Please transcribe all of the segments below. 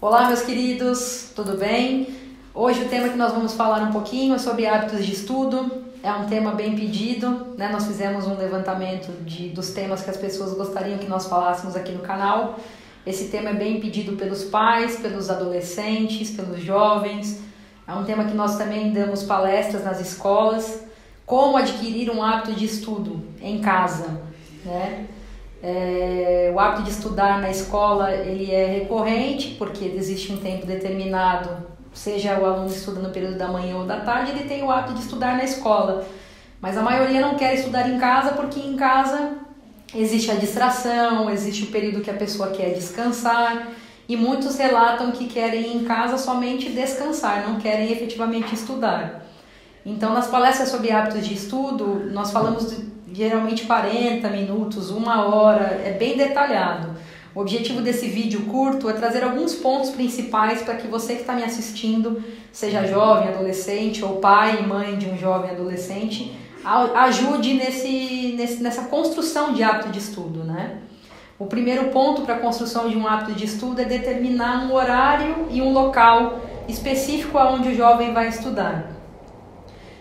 Olá, meus queridos, tudo bem? Hoje o tema que nós vamos falar um pouquinho é sobre hábitos de estudo. É um tema bem pedido, né? Nós fizemos um levantamento de, dos temas que as pessoas gostariam que nós falássemos aqui no canal. Esse tema é bem pedido pelos pais, pelos adolescentes, pelos jovens. É um tema que nós também damos palestras nas escolas. Como adquirir um hábito de estudo em casa, né? É, o hábito de estudar na escola ele é recorrente porque existe um tempo determinado, seja o aluno estuda no período da manhã ou da tarde, ele tem o hábito de estudar na escola. Mas a maioria não quer estudar em casa porque em casa existe a distração, existe o período que a pessoa quer descansar e muitos relatam que querem ir em casa somente descansar, não querem efetivamente estudar. Então, nas palestras sobre hábitos de estudo, nós falamos de geralmente 40 minutos, uma hora, é bem detalhado. O objetivo desse vídeo curto é trazer alguns pontos principais para que você que está me assistindo, seja jovem, adolescente ou pai e mãe de um jovem adolescente, ajude nesse, nesse, nessa construção de hábito de estudo, né? O primeiro ponto para a construção de um hábito de estudo é determinar um horário e um local específico aonde o jovem vai estudar.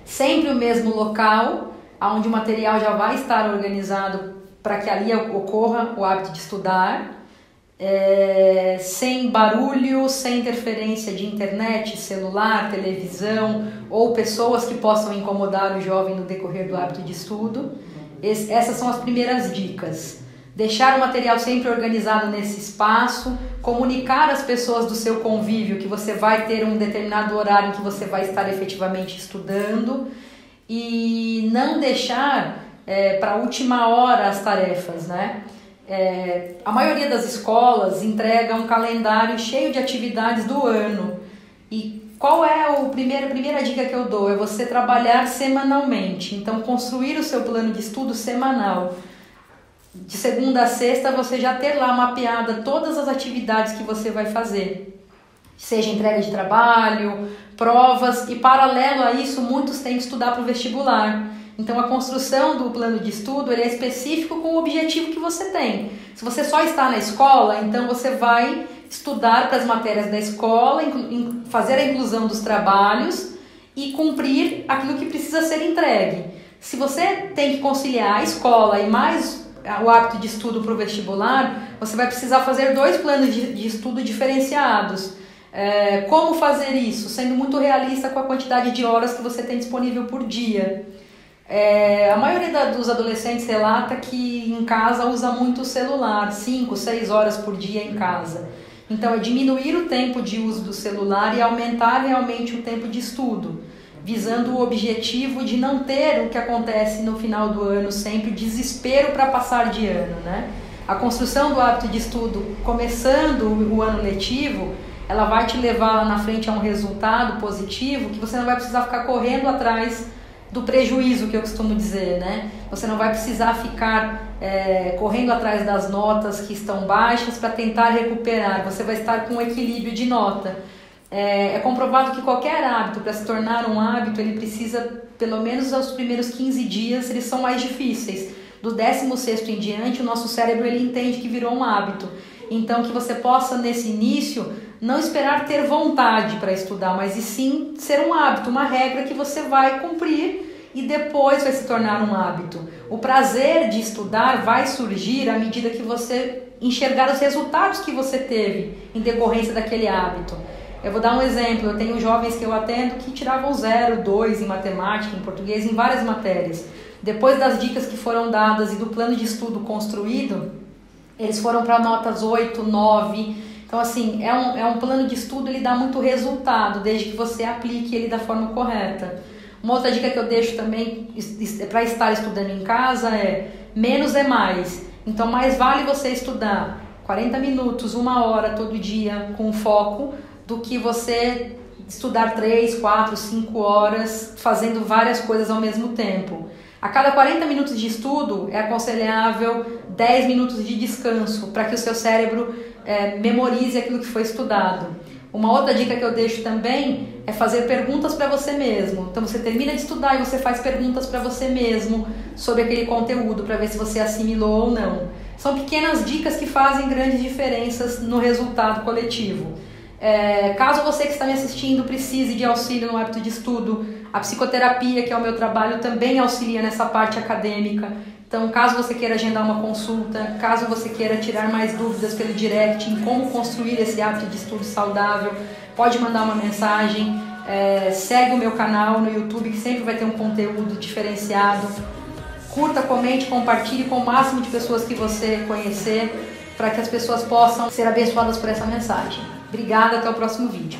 Sempre o mesmo local onde o material já vai estar organizado para que ali ocorra o hábito de estudar, é, sem barulho, sem interferência de internet, celular, televisão ou pessoas que possam incomodar o jovem no decorrer do hábito de estudo. Esse, essas são as primeiras dicas. Deixar o material sempre organizado nesse espaço, comunicar às pessoas do seu convívio que você vai ter um determinado horário em que você vai estar efetivamente estudando e não deixar é, para a última hora as tarefas, né? É, a maioria das escolas entrega um calendário cheio de atividades do ano. E qual é o primeiro, a primeira dica que eu dou? É você trabalhar semanalmente. Então, construir o seu plano de estudo semanal. De segunda a sexta, você já ter lá mapeada todas as atividades que você vai fazer seja entrega de trabalho, provas e paralelo a isso muitos têm que estudar para o vestibular. Então a construção do plano de estudo ele é específico com o objetivo que você tem. Se você só está na escola, então você vai estudar para as matérias da escola, fazer a inclusão dos trabalhos e cumprir aquilo que precisa ser entregue. Se você tem que conciliar a escola e mais o hábito de estudo para o vestibular, você vai precisar fazer dois planos de, de estudo diferenciados. É, como fazer isso? Sendo muito realista com a quantidade de horas que você tem disponível por dia. É, a maioria da, dos adolescentes relata que em casa usa muito o celular, 5, 6 horas por dia em casa. Então, é diminuir o tempo de uso do celular e aumentar realmente o tempo de estudo, visando o objetivo de não ter o que acontece no final do ano, sempre desespero para passar de ano. Né? A construção do hábito de estudo, começando o ano letivo, ela vai te levar lá na frente a um resultado positivo que você não vai precisar ficar correndo atrás do prejuízo que eu costumo dizer, né? Você não vai precisar ficar é, correndo atrás das notas que estão baixas para tentar recuperar. Você vai estar com um equilíbrio de nota. É, é comprovado que qualquer hábito, para se tornar um hábito, ele precisa, pelo menos os primeiros 15 dias, eles são mais difíceis. Do 16 em diante, o nosso cérebro ele entende que virou um hábito. Então, que você possa, nesse início, não esperar ter vontade para estudar, mas e sim ser um hábito, uma regra que você vai cumprir e depois vai se tornar um hábito. O prazer de estudar vai surgir à medida que você enxergar os resultados que você teve em decorrência daquele hábito. Eu vou dar um exemplo. Eu tenho jovens que eu atendo que tiravam zero, dois em matemática, em português, em várias matérias. Depois das dicas que foram dadas e do plano de estudo construído, eles foram para notas 8, 9 então, assim, é um, é um plano de estudo, ele dá muito resultado, desde que você aplique ele da forma correta. Uma outra dica que eu deixo também para estar estudando em casa é menos é mais. Então, mais vale você estudar 40 minutos, uma hora todo dia com foco, do que você estudar 3, 4, 5 horas fazendo várias coisas ao mesmo tempo. A cada 40 minutos de estudo é aconselhável 10 minutos de descanso para que o seu cérebro é, memorize aquilo que foi estudado. Uma outra dica que eu deixo também é fazer perguntas para você mesmo. Então você termina de estudar e você faz perguntas para você mesmo sobre aquele conteúdo para ver se você assimilou ou não. São pequenas dicas que fazem grandes diferenças no resultado coletivo. É, caso você que está me assistindo precise de auxílio no hábito de estudo, a psicoterapia, que é o meu trabalho, também auxilia nessa parte acadêmica. Então, caso você queira agendar uma consulta, caso você queira tirar mais dúvidas pelo direct em como construir esse hábito de estudo saudável, pode mandar uma mensagem. É, segue o meu canal no YouTube, que sempre vai ter um conteúdo diferenciado. Curta, comente, compartilhe com o máximo de pessoas que você conhecer, para que as pessoas possam ser abençoadas por essa mensagem. Obrigada, até o próximo vídeo.